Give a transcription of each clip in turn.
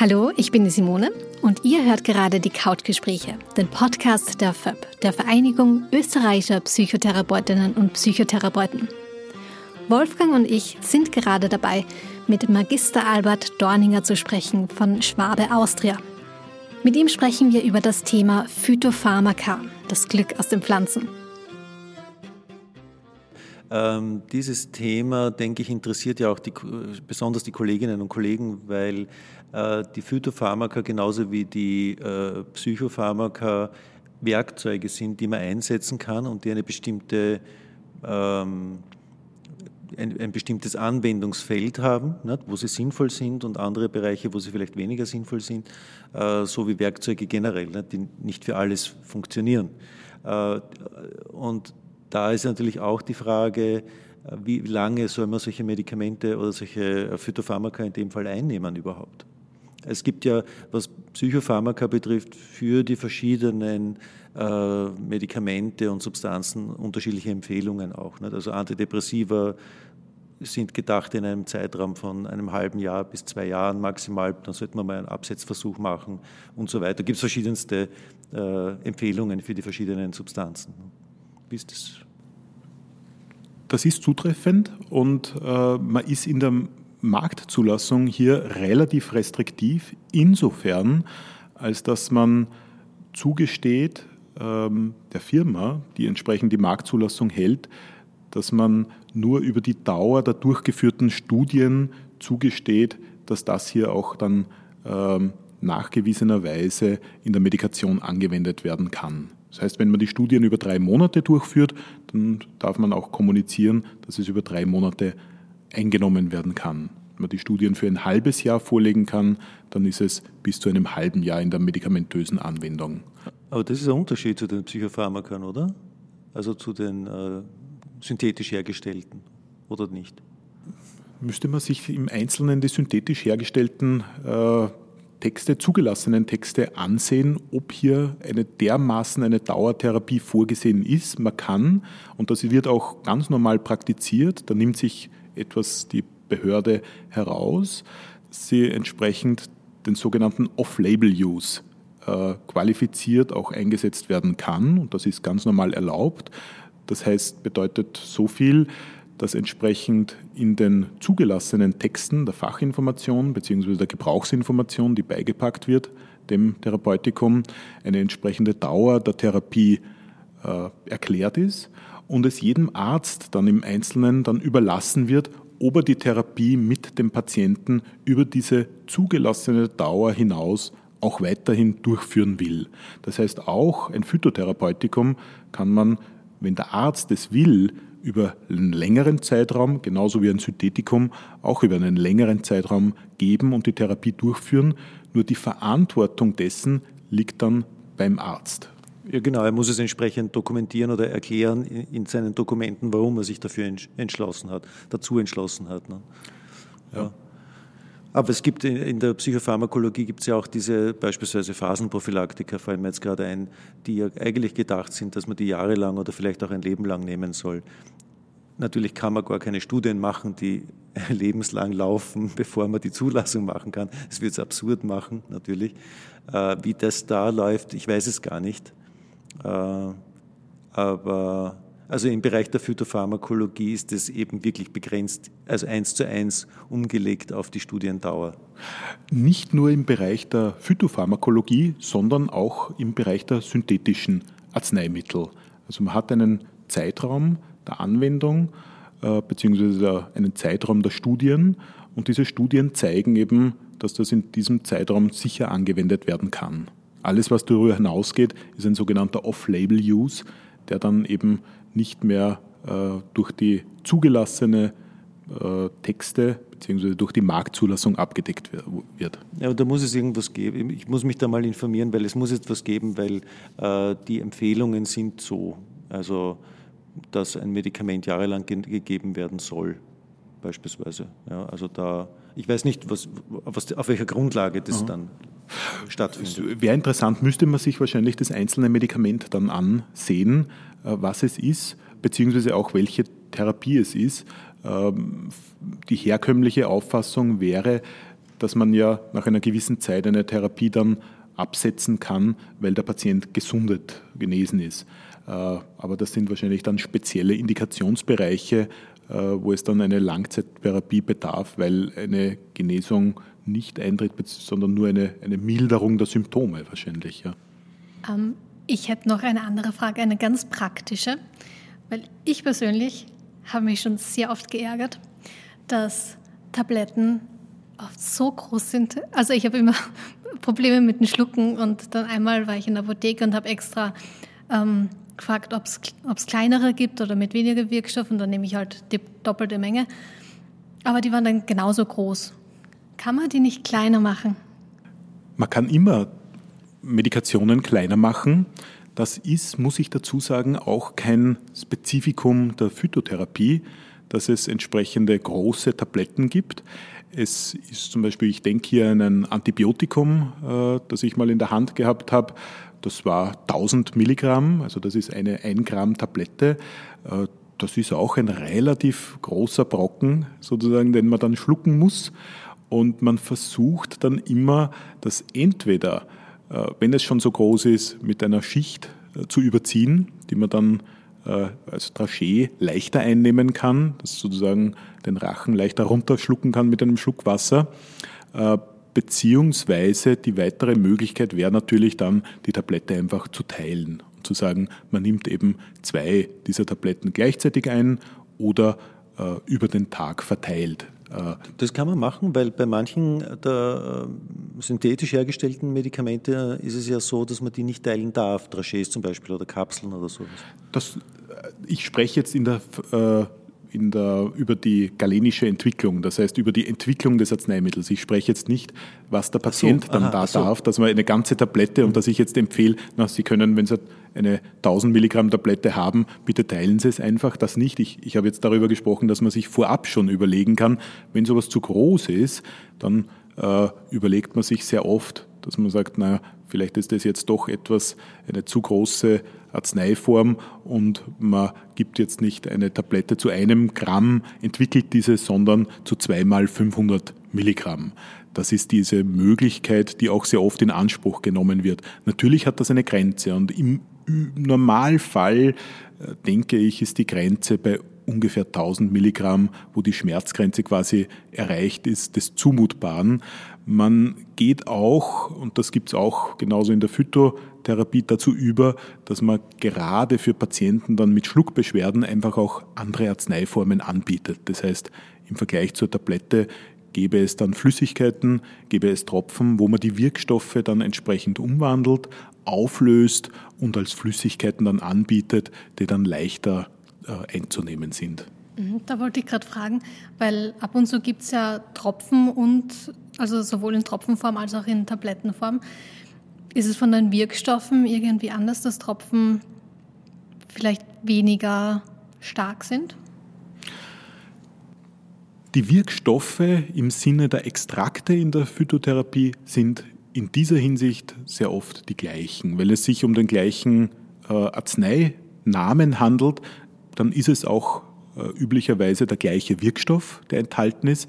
Hallo, ich bin die Simone und ihr hört gerade die Couchgespräche, den Podcast der FÖB, der Vereinigung österreichischer Psychotherapeutinnen und Psychotherapeuten. Wolfgang und ich sind gerade dabei, mit Magister Albert Dorninger zu sprechen von Schwabe Austria. Mit ihm sprechen wir über das Thema Phytopharmaka, das Glück aus den Pflanzen. Ähm, dieses Thema, denke ich, interessiert ja auch die, besonders die Kolleginnen und Kollegen, weil die Phytopharmaka genauso wie die äh, Psychopharmaka Werkzeuge sind, die man einsetzen kann und die eine bestimmte, ähm, ein, bestimmtes Anwendungsfeld haben, wo sie sinnvoll sind und andere Bereiche, wo sie vielleicht weniger sinnvoll sind, äh, so wie Werkzeuge generell, die nicht für alles funktionieren. Äh, und da ist natürlich auch die Frage, wie lange soll man solche Medikamente oder solche Phytopharmaka in dem Fall einnehmen überhaupt? Es gibt ja, was Psychopharmaka betrifft, für die verschiedenen äh, Medikamente und Substanzen unterschiedliche Empfehlungen auch. Also Antidepressiva sind gedacht in einem Zeitraum von einem halben Jahr bis zwei Jahren maximal. Dann sollte man mal einen Absetzversuch machen und so weiter. Da gibt es verschiedenste äh, Empfehlungen für die verschiedenen Substanzen. Wie ist das? Das ist zutreffend und äh, man ist in der Marktzulassung hier relativ restriktiv, insofern, als dass man zugesteht ähm, der Firma, die entsprechend die Marktzulassung hält, dass man nur über die Dauer der durchgeführten Studien zugesteht, dass das hier auch dann ähm, nachgewiesenerweise in der Medikation angewendet werden kann. Das heißt, wenn man die Studien über drei Monate durchführt, dann darf man auch kommunizieren, dass es über drei Monate eingenommen werden kann. Wenn man die Studien für ein halbes Jahr vorlegen kann, dann ist es bis zu einem halben Jahr in der medikamentösen Anwendung. Aber das ist ein Unterschied zu den Psychopharmakern, oder? Also zu den äh, synthetisch hergestellten, oder nicht? Müsste man sich im Einzelnen die synthetisch hergestellten äh, Texte, zugelassenen Texte ansehen, ob hier eine dermaßen eine Dauertherapie vorgesehen ist. Man kann, und das wird auch ganz normal praktiziert, da nimmt sich etwas die Behörde heraus, sie entsprechend den sogenannten Off-Label-Use äh, qualifiziert auch eingesetzt werden kann. Und das ist ganz normal erlaubt. Das heißt, bedeutet so viel, dass entsprechend in den zugelassenen Texten der Fachinformation bzw. der Gebrauchsinformation, die beigepackt wird, dem Therapeutikum, eine entsprechende Dauer der Therapie äh, erklärt ist und es jedem Arzt dann im Einzelnen dann überlassen wird, ob er die Therapie mit dem Patienten über diese zugelassene Dauer hinaus auch weiterhin durchführen will. Das heißt, auch ein Phytotherapeutikum kann man, wenn der Arzt es will, über einen längeren Zeitraum, genauso wie ein Synthetikum, auch über einen längeren Zeitraum geben und die Therapie durchführen. Nur die Verantwortung dessen liegt dann beim Arzt. Ja, genau, er muss es entsprechend dokumentieren oder erklären in seinen Dokumenten, warum er sich dafür entschlossen hat, dazu entschlossen hat. Ne? Ja. ja. Aber es gibt in der Psychopharmakologie gibt es ja auch diese beispielsweise Phasenprophylaktika, fallen mir jetzt gerade ein, die ja eigentlich gedacht sind, dass man die jahrelang oder vielleicht auch ein Leben lang nehmen soll. Natürlich kann man gar keine Studien machen, die lebenslang laufen, bevor man die Zulassung machen kann. Das wird es absurd machen, natürlich. Äh, wie das da läuft, ich weiß es gar nicht. Äh, aber also im Bereich der Phytopharmakologie ist es eben wirklich begrenzt, also eins zu eins umgelegt auf die Studiendauer. Nicht nur im Bereich der Phytopharmakologie, sondern auch im Bereich der synthetischen Arzneimittel. Also man hat einen Zeitraum der Anwendung äh, beziehungsweise einen Zeitraum der Studien und diese Studien zeigen eben, dass das in diesem Zeitraum sicher angewendet werden kann. Alles, was darüber hinausgeht, ist ein sogenannter Off-Label-Use, der dann eben nicht mehr äh, durch die zugelassene äh, Texte bzw. durch die Marktzulassung abgedeckt wird. Ja, aber da muss es irgendwas geben. Ich muss mich da mal informieren, weil es muss etwas geben, weil äh, die Empfehlungen sind so, also dass ein Medikament jahrelang ge gegeben werden soll, beispielsweise. Ja, also da, ich weiß nicht, was, was, auf welcher Grundlage das Aha. dann stattfindet. Wäre interessant, müsste man sich wahrscheinlich das einzelne Medikament dann ansehen, äh, was es ist, beziehungsweise auch welche Therapie es ist. Ähm, die herkömmliche Auffassung wäre, dass man ja nach einer gewissen Zeit eine Therapie dann absetzen kann, weil der Patient gesundet, genesen ist. Äh, aber das sind wahrscheinlich dann spezielle Indikationsbereiche, wo es dann eine Langzeittherapie bedarf, weil eine Genesung nicht eintritt, sondern nur eine, eine Milderung der Symptome wahrscheinlich. Ja. Ähm, ich hätte noch eine andere Frage, eine ganz praktische, weil ich persönlich habe mich schon sehr oft geärgert, dass Tabletten oft so groß sind. Also ich habe immer Probleme mit dem Schlucken und dann einmal war ich in der Apotheke und habe extra ähm, gefragt, ob es kleinere gibt oder mit weniger Wirkstoff und dann nehme ich halt die doppelte Menge. Aber die waren dann genauso groß. Kann man die nicht kleiner machen? Man kann immer Medikationen kleiner machen. Das ist, muss ich dazu sagen, auch kein Spezifikum der Phytotherapie, dass es entsprechende große Tabletten gibt. Es ist zum Beispiel, ich denke hier an ein Antibiotikum, äh, das ich mal in der Hand gehabt habe. Das war 1000 Milligramm, also das ist eine 1 Gramm Tablette. Äh, das ist auch ein relativ großer Brocken, sozusagen, den man dann schlucken muss. Und man versucht dann immer, das entweder, äh, wenn es schon so groß ist, mit einer Schicht äh, zu überziehen, die man dann als Trachee leichter einnehmen kann, das sozusagen den Rachen leichter runterschlucken kann mit einem Schluck Wasser Beziehungsweise die weitere Möglichkeit wäre natürlich dann, die Tablette einfach zu teilen und zu sagen, man nimmt eben zwei dieser Tabletten gleichzeitig ein oder äh, über den Tag verteilt. Äh, das kann man machen, weil bei manchen der äh, synthetisch hergestellten Medikamente ist es ja so, dass man die nicht teilen darf, Drachees zum Beispiel oder Kapseln oder so. Das, äh, ich spreche jetzt in der äh, in der, über die galenische Entwicklung, das heißt über die Entwicklung des Arzneimittels. Ich spreche jetzt nicht, was der Patient so, dann aha, da so. darf, dass man eine ganze Tablette und dass ich jetzt empfehle, na, Sie können, wenn Sie eine 1000 Milligramm Tablette haben, bitte teilen Sie es einfach. Das nicht. Ich, ich habe jetzt darüber gesprochen, dass man sich vorab schon überlegen kann, wenn sowas zu groß ist, dann äh, überlegt man sich sehr oft, dass man sagt, naja, vielleicht ist das jetzt doch etwas, eine zu große Arzneiform und man gibt jetzt nicht eine Tablette zu einem Gramm, entwickelt diese, sondern zu zweimal 500 Milligramm. Das ist diese Möglichkeit, die auch sehr oft in Anspruch genommen wird. Natürlich hat das eine Grenze und im Normalfall, äh, denke ich, ist die Grenze bei ungefähr 1000 Milligramm, wo die Schmerzgrenze quasi erreicht ist, des Zumutbaren. Man geht auch, und das gibt es auch genauso in der Phytotherapie, dazu über, dass man gerade für Patienten dann mit Schluckbeschwerden einfach auch andere Arzneiformen anbietet. Das heißt, im Vergleich zur Tablette gäbe es dann Flüssigkeiten, gäbe es Tropfen, wo man die Wirkstoffe dann entsprechend umwandelt, auflöst und als Flüssigkeiten dann anbietet, die dann leichter äh, einzunehmen sind. Mhm, da wollte ich gerade fragen, weil ab und zu gibt es ja Tropfen und, also sowohl in Tropfenform als auch in Tablettenform. Ist es von den Wirkstoffen irgendwie anders, dass Tropfen vielleicht weniger stark sind? Die Wirkstoffe im Sinne der Extrakte in der Phytotherapie sind in dieser Hinsicht sehr oft die gleichen, weil es sich um den gleichen äh, Arzneinamen handelt, dann ist es auch äh, üblicherweise der gleiche Wirkstoff, der enthalten ist.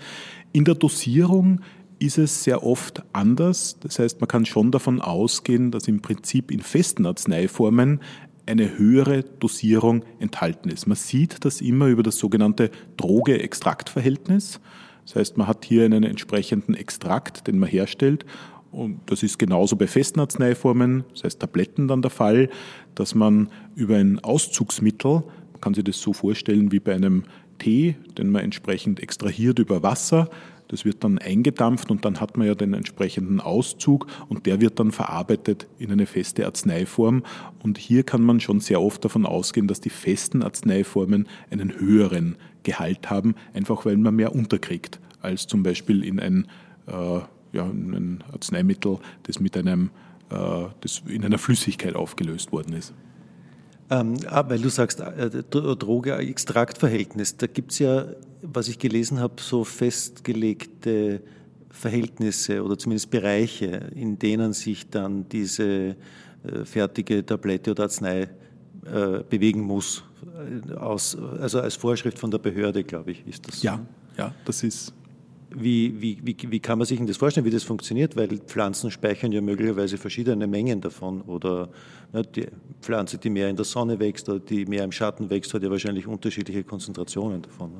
In der Dosierung ist es sehr oft anders. Das heißt, man kann schon davon ausgehen, dass im Prinzip in festen Arzneiformen eine höhere Dosierung enthalten ist. Man sieht das immer über das sogenannte Droge-Extrakt-Verhältnis. Das heißt, man hat hier einen entsprechenden Extrakt, den man herstellt. Und das ist genauso bei festen Arzneiformen, das heißt Tabletten dann der Fall, dass man über ein Auszugsmittel kann sich das so vorstellen wie bei einem Tee, den man entsprechend extrahiert über Wasser. Das wird dann eingedampft und dann hat man ja den entsprechenden Auszug und der wird dann verarbeitet in eine feste Arzneiform. Und hier kann man schon sehr oft davon ausgehen, dass die festen Arzneiformen einen höheren Gehalt haben, einfach weil man mehr unterkriegt, als zum Beispiel in ein, äh, ja, ein Arzneimittel, das mit einem äh, das in einer Flüssigkeit aufgelöst worden ist. Ähm, ah, weil du sagst, äh, Droge-Extrakt-Verhältnis, da gibt es ja, was ich gelesen habe, so festgelegte Verhältnisse oder zumindest Bereiche, in denen sich dann diese äh, fertige Tablette oder Arznei äh, bewegen muss. Aus, also als Vorschrift von der Behörde, glaube ich, ist das. Ja, ja, das ist wie, wie, wie, wie kann man sich das vorstellen, wie das funktioniert? Weil Pflanzen speichern ja möglicherweise verschiedene Mengen davon. Oder ne, die Pflanze, die mehr in der Sonne wächst oder die mehr im Schatten wächst, hat ja wahrscheinlich unterschiedliche Konzentrationen davon.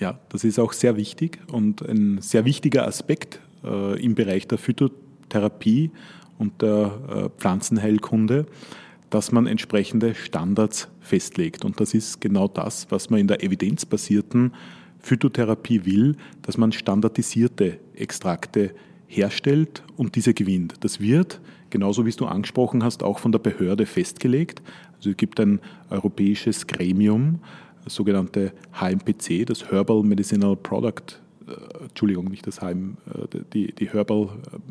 Ja, das ist auch sehr wichtig und ein sehr wichtiger Aspekt äh, im Bereich der Phytotherapie und der äh, Pflanzenheilkunde, dass man entsprechende Standards festlegt. Und das ist genau das, was man in der evidenzbasierten Phytotherapie will, dass man standardisierte Extrakte herstellt und diese gewinnt. Das wird, genauso wie es du angesprochen hast, auch von der Behörde festgelegt. Also es gibt ein europäisches Gremium, sogenannte HMPC, das Herbal Medicinal Product, äh, Entschuldigung, nicht das HM, äh, die, die Herbal,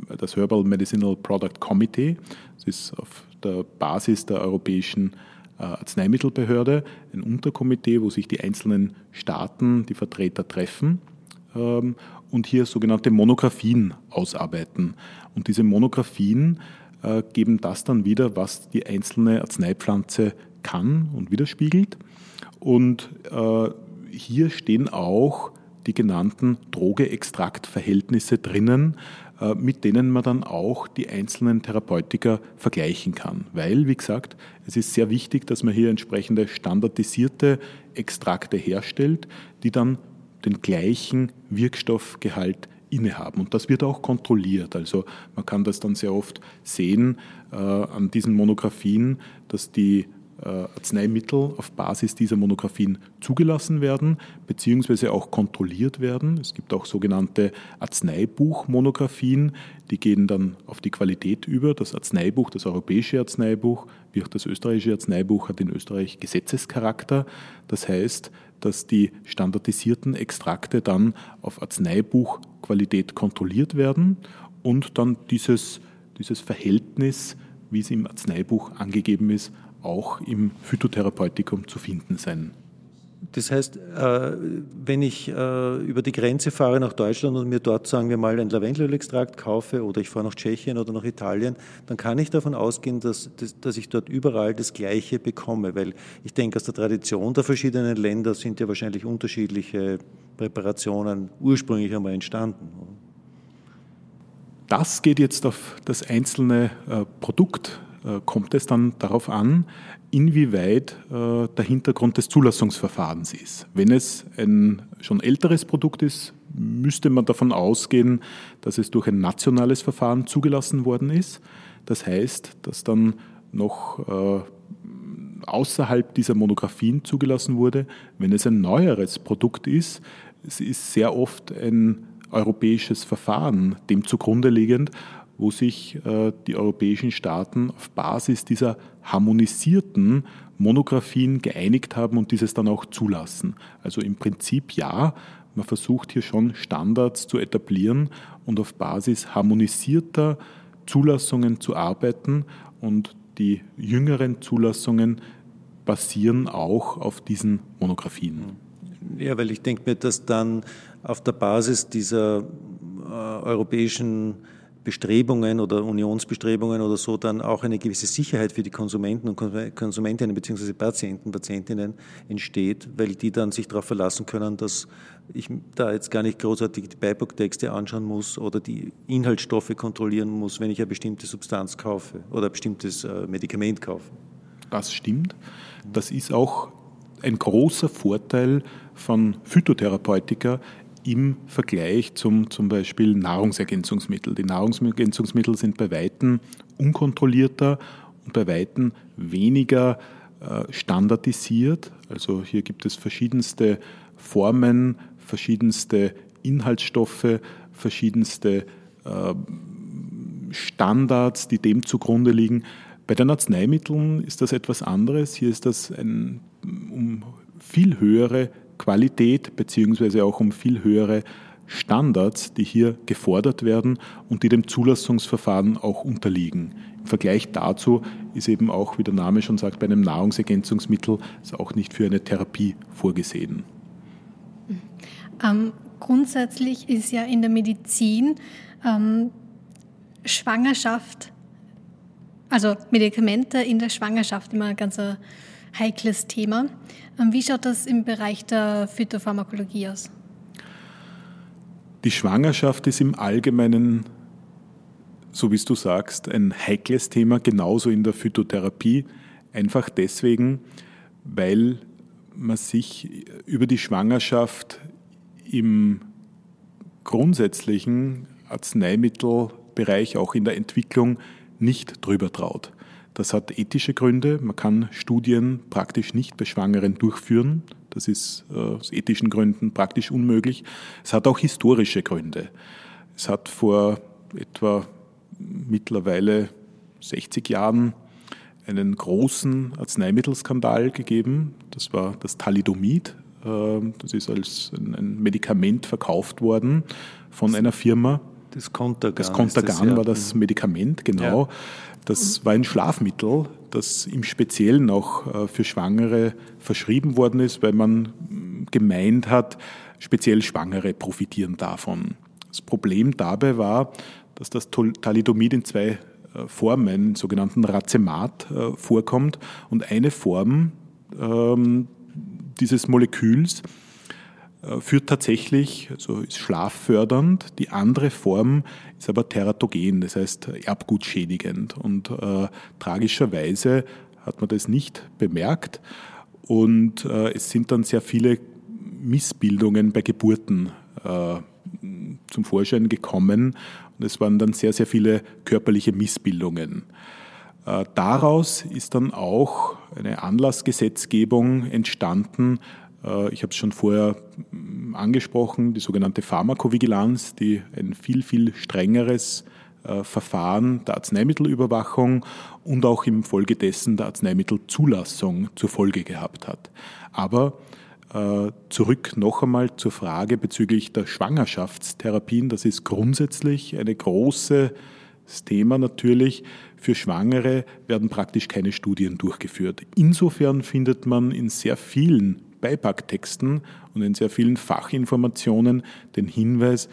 äh, das Herbal Medicinal Product Committee. Das ist auf der Basis der europäischen äh, Arzneimittelbehörde, ein Unterkomitee, wo sich die einzelnen Staaten, die Vertreter treffen ähm, und hier sogenannte Monographien ausarbeiten. Und diese Monographien äh, geben das dann wieder, was die einzelne Arzneipflanze kann und widerspiegelt. Und äh, hier stehen auch die genannten Droge-Extrakt-Verhältnisse drinnen, äh, mit denen man dann auch die einzelnen Therapeutika vergleichen kann. Weil, wie gesagt, es ist sehr wichtig, dass man hier entsprechende standardisierte Extrakte herstellt, die dann den gleichen Wirkstoffgehalt innehaben. Und das wird auch kontrolliert. Also man kann das dann sehr oft sehen äh, an diesen Monographien, dass die Arzneimittel auf Basis dieser Monographien zugelassen werden, beziehungsweise auch kontrolliert werden. Es gibt auch sogenannte Arzneibuchmonographien, die gehen dann auf die Qualität über. Das Arzneibuch, das europäische Arzneibuch, wie auch das österreichische Arzneibuch, hat in Österreich Gesetzescharakter. Das heißt, dass die standardisierten Extrakte dann auf Arzneibuchqualität kontrolliert werden und dann dieses, dieses Verhältnis, wie es im Arzneibuch angegeben ist, auch im Phytotherapeutikum zu finden sein. Das heißt, äh, wenn ich äh, über die Grenze fahre nach Deutschland und mir dort, sagen wir mal, ein Lavendelölextrakt kaufe oder ich fahre nach Tschechien oder nach Italien, dann kann ich davon ausgehen, dass, dass ich dort überall das Gleiche bekomme, weil ich denke, aus der Tradition der verschiedenen Länder sind ja wahrscheinlich unterschiedliche Präparationen ursprünglich einmal entstanden. Das geht jetzt auf das einzelne äh, Produkt kommt es dann darauf an, inwieweit äh, der Hintergrund des Zulassungsverfahrens ist. Wenn es ein schon älteres Produkt ist, müsste man davon ausgehen, dass es durch ein nationales Verfahren zugelassen worden ist. Das heißt, dass dann noch äh, außerhalb dieser Monographien zugelassen wurde. Wenn es ein neueres Produkt ist, es ist sehr oft ein europäisches Verfahren dem zugrunde liegend wo sich äh, die europäischen Staaten auf Basis dieser harmonisierten Monographien geeinigt haben und dieses dann auch zulassen. Also im Prinzip ja, man versucht hier schon Standards zu etablieren und auf Basis harmonisierter Zulassungen zu arbeiten und die jüngeren Zulassungen basieren auch auf diesen Monographien. Ja, weil ich denke mir, dass dann auf der Basis dieser äh, europäischen Bestrebungen oder Unionsbestrebungen oder so dann auch eine gewisse Sicherheit für die Konsumenten und Konsumentinnen bzw. Patienten, Patientinnen entsteht, weil die dann sich darauf verlassen können, dass ich da jetzt gar nicht großartig die Beipacktexte anschauen muss oder die Inhaltsstoffe kontrollieren muss, wenn ich eine bestimmte Substanz kaufe oder ein bestimmtes äh, Medikament kaufe. Das stimmt. Das ist auch ein großer Vorteil von Phytotherapeutika, im Vergleich zum zum Beispiel Nahrungsergänzungsmittel. Die Nahrungsergänzungsmittel sind bei Weitem unkontrollierter und bei Weitem weniger äh, standardisiert. Also hier gibt es verschiedenste Formen, verschiedenste Inhaltsstoffe, verschiedenste äh, Standards, die dem zugrunde liegen. Bei den Arzneimitteln ist das etwas anderes. Hier ist das ein um viel höhere Qualität beziehungsweise auch um viel höhere Standards, die hier gefordert werden und die dem Zulassungsverfahren auch unterliegen. Im Vergleich dazu ist eben auch, wie der Name schon sagt, bei einem Nahrungsergänzungsmittel ist auch nicht für eine Therapie vorgesehen. Ähm, grundsätzlich ist ja in der Medizin ähm, Schwangerschaft, also Medikamente in der Schwangerschaft immer ein ganz heikles Thema. Ähm, wie schaut das im Bereich der Phytopharmakologie aus? Die Schwangerschaft ist im Allgemeinen, so wie du sagst, ein heikles Thema, genauso in der Phytotherapie. Einfach deswegen, weil man sich über die Schwangerschaft im grundsätzlichen Arzneimittelbereich, auch in der Entwicklung, nicht drüber traut. Das hat ethische Gründe. Man kann Studien praktisch nicht bei Schwangeren durchführen. Das ist äh, aus ethischen Gründen praktisch unmöglich. Es hat auch historische Gründe. Es hat vor etwa mittlerweile 60 Jahren einen großen Arzneimittelskandal gegeben. Das war das Thalidomid. Ähm, das ist als ein Medikament verkauft worden von einer Firma. Das Contergan. Das Contergan das, ja. war das Medikament, genau. Ja. Das war ein Schlafmittel, das im Speziellen auch äh, für Schwangere verschrieben worden ist, weil man gemeint hat, speziell Schwangere profitieren davon. Das Problem dabei war, dass das Thalidomid in zwei äh, Formen, einen sogenannten Racemat, äh, vorkommt. Und eine Form ähm, dieses Moleküls führt tatsächlich, also ist schlaffördernd. Die andere Form ist aber teratogen, das heißt erbgutschädigend. Und äh, tragischerweise hat man das nicht bemerkt. Und äh, es sind dann sehr viele Missbildungen bei Geburten äh, zum Vorschein gekommen. Und es waren dann sehr, sehr viele körperliche Missbildungen. Äh, daraus ist dann auch eine Anlassgesetzgebung entstanden, äh, ich habe es schon vorher mm, angesprochen, die sogenannte Pharmakovigilanz, die ein viel, viel strengeres äh, Verfahren der Arzneimittelüberwachung und auch im Folge dessen der Arzneimittelzulassung zur Folge gehabt hat. Aber äh, zurück noch einmal zur Frage bezüglich der Schwangerschaftstherapien. Das ist grundsätzlich ein großes Thema natürlich. Für Schwangere werden praktisch keine Studien durchgeführt. Insofern findet man in sehr vielen Beipacktexten und in sehr vielen Fachinformationen den Hinweis,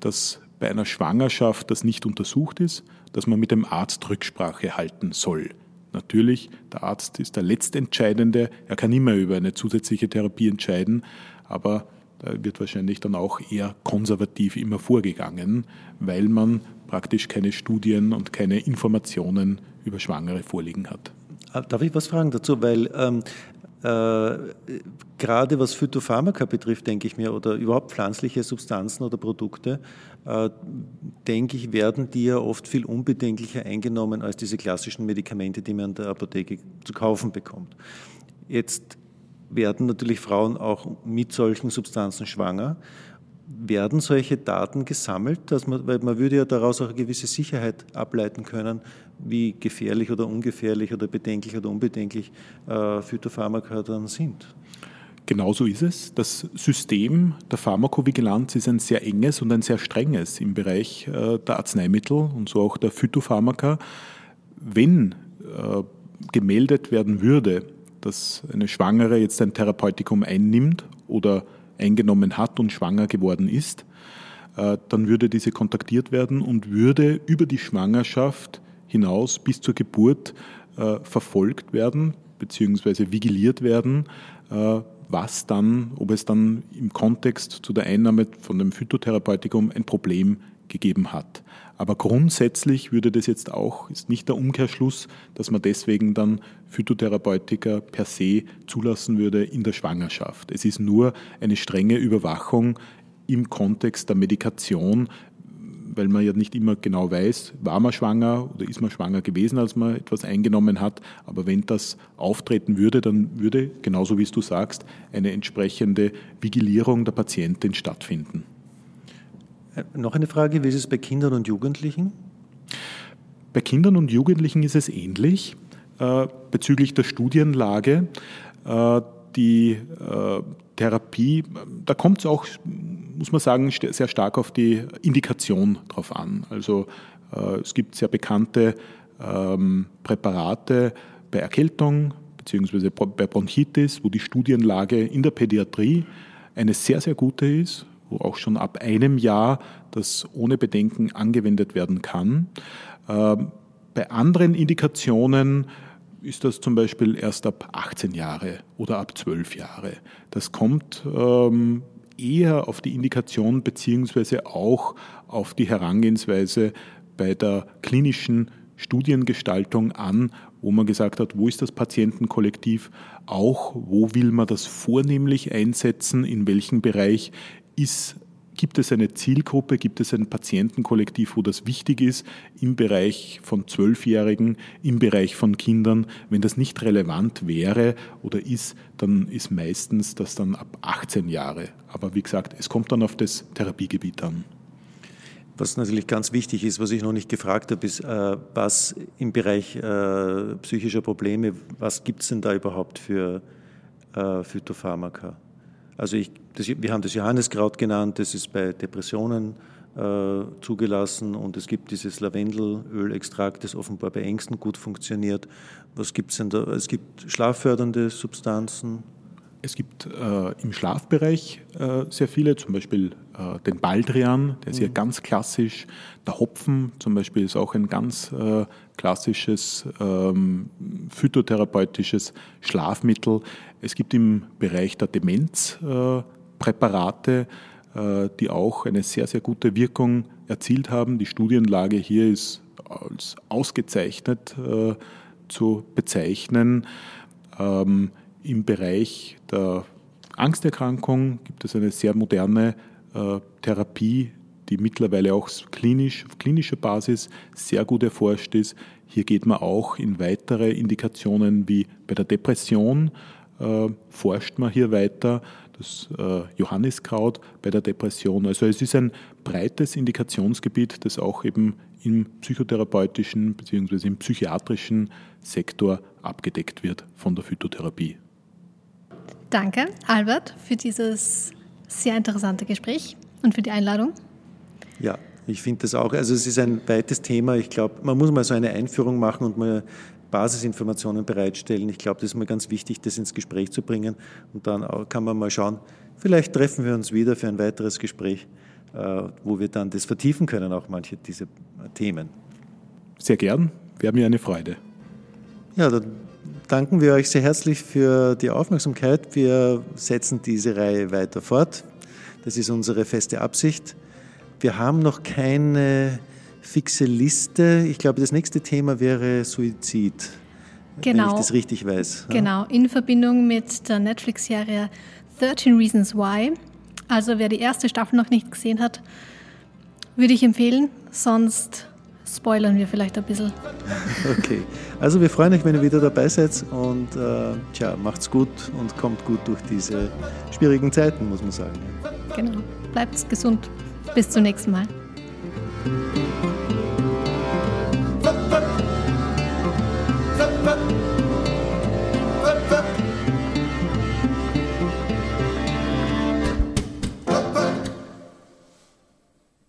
dass bei einer Schwangerschaft das nicht untersucht ist, dass man mit dem Arzt Rücksprache halten soll. Natürlich, der Arzt ist der Letztentscheidende, er kann immer über eine zusätzliche Therapie entscheiden, aber da wird wahrscheinlich dann auch eher konservativ immer vorgegangen, weil man praktisch keine Studien und keine Informationen über Schwangere vorliegen hat. Darf ich was fragen dazu? Weil ähm, äh, gerade was Phytopharmaka betrifft, denke ich mir, oder überhaupt pflanzliche Substanzen oder Produkte, äh, denke ich, werden die ja oft viel unbedenklicher eingenommen als diese klassischen Medikamente, die man in der Apotheke zu kaufen bekommt. Jetzt werden natürlich Frauen auch mit solchen Substanzen schwanger werden solche Daten gesammelt, dass man, weil man würde ja daraus auch eine gewisse Sicherheit ableiten können, wie gefährlich oder ungefährlich oder bedenklich oder unbedenklich äh, Phytopharmaka dann sind. Genauso ist es. Das System der Pharmakovigilanz ist ein sehr enges und ein sehr strenges im Bereich äh, der Arzneimittel und so auch der Phytopharmaka. Wenn äh, gemeldet werden würde, dass eine Schwangere jetzt ein Therapeutikum einnimmt oder eingenommen hat und schwanger geworden ist, äh, dann würde diese kontaktiert werden und würde über die Schwangerschaft hinaus bis zur Geburt äh, verfolgt werden bzw. vigiliert werden, äh, was dann, ob es dann im Kontext zu der Einnahme von dem Phytotherapeutikum ein Problem gegeben hat. Aber grundsätzlich würde das jetzt auch, ist nicht der Umkehrschluss, dass man deswegen dann Phytotherapeutika per se zulassen würde in der Schwangerschaft. Es ist nur eine strenge Überwachung im Kontext der Medikation, weil man ja nicht immer genau weiß, war man schwanger oder ist man schwanger gewesen, als man etwas eingenommen hat. Aber wenn das auftreten würde, dann würde, genauso wie es du sagst, eine entsprechende Vigilierung der Patientin stattfinden. Äh, noch eine Frage, wie ist es bei Kindern und Jugendlichen? Bei Kindern und Jugendlichen ist es ähnlich äh, bezüglich der Studienlage. Äh, die äh, Therapie, da kommt es auch, muss man sagen, sehr stark auf die Indikation drauf an. Also äh, es gibt sehr bekannte ähm, Präparate bei Erkältung bzw. bei Bronchitis, wo die Studienlage in der Pädiatrie eine sehr, sehr gute ist wo auch schon ab einem Jahr das ohne Bedenken angewendet werden kann. Ähm, bei anderen Indikationen ist das zum Beispiel erst ab 18 Jahre oder ab 12 Jahre. Das kommt ähm, eher auf die Indikation beziehungsweise auch auf die Herangehensweise bei der klinischen Studiengestaltung an, wo man gesagt hat, wo ist das Patientenkollektiv, auch wo will man das vornehmlich einsetzen, in welchem Bereich ist Gibt es eine Zielgruppe, gibt es ein Patientenkollektiv, wo das wichtig ist, im Bereich von Zwölfjährigen, im Bereich von Kindern? Wenn das nicht relevant wäre oder ist, dann ist meistens das dann ab 18 Jahre. Aber wie gesagt, es kommt dann auf das Therapiegebiet an. Was natürlich ganz wichtig ist, was ich noch nicht gefragt habe, ist, äh, was im Bereich äh, psychischer Probleme, was gibt es denn da überhaupt für äh, Phytopharmaka? Also ich, das, wir haben das Johanneskraut genannt, das ist bei Depressionen äh, zugelassen und es gibt dieses Lavendelölextrakt, das offenbar bei Ängsten gut funktioniert. Was gibt es denn da? Es gibt schlaffördernde Substanzen. Es gibt äh, im Schlafbereich äh, sehr viele, zum Beispiel äh, den Baldrian, der ist ja mhm. ganz klassisch. Der Hopfen zum Beispiel ist auch ein ganz äh, klassisches ähm, phytotherapeutisches Schlafmittel. Es gibt im Bereich der Demenz äh, Präparate, äh, die auch eine sehr, sehr gute Wirkung erzielt haben. Die Studienlage hier ist als ausgezeichnet zu bezeichnen. Ähm, im Bereich der Angsterkrankung gibt es eine sehr moderne äh, Therapie, die mittlerweile auch klinisch, auf klinischer Basis sehr gut erforscht ist. Hier geht man auch in weitere Indikationen wie bei der Depression, äh, forscht man hier weiter, das äh, Johanniskraut bei der Depression. Also es ist ein breites Indikationsgebiet, das auch eben im psychotherapeutischen bzw. im psychiatrischen Sektor abgedeckt wird von der Phytotherapie. Danke, Albert, für dieses sehr interessante Gespräch und für die Einladung. Ja, ich finde das auch. Also es ist ein weites Thema. Ich glaube, man muss mal so eine Einführung machen und mal Basisinformationen bereitstellen. Ich glaube, das ist mal ganz wichtig, das ins Gespräch zu bringen. Und dann kann man mal schauen, vielleicht treffen wir uns wieder für ein weiteres Gespräch, äh, wo wir dann das vertiefen können, auch manche dieser Themen. Sehr gern, wäre mir eine Freude. Ja, dann danken wir euch sehr herzlich für die Aufmerksamkeit. Wir setzen diese Reihe weiter fort. Das ist unsere feste Absicht. Wir haben noch keine fixe Liste. Ich glaube, das nächste Thema wäre Suizid. Genau. Wenn ich genau. das richtig weiß. Genau, in Verbindung mit der Netflix-Serie 13 Reasons Why. Also wer die erste Staffel noch nicht gesehen hat, würde ich empfehlen. Sonst spoilern wir vielleicht ein bisschen. Okay. Also wir freuen euch, wenn ihr wieder dabei seid und äh, tja, macht's gut und kommt gut durch diese schwierigen Zeiten, muss man sagen. Genau. Bleibt gesund. Bis zum nächsten Mal.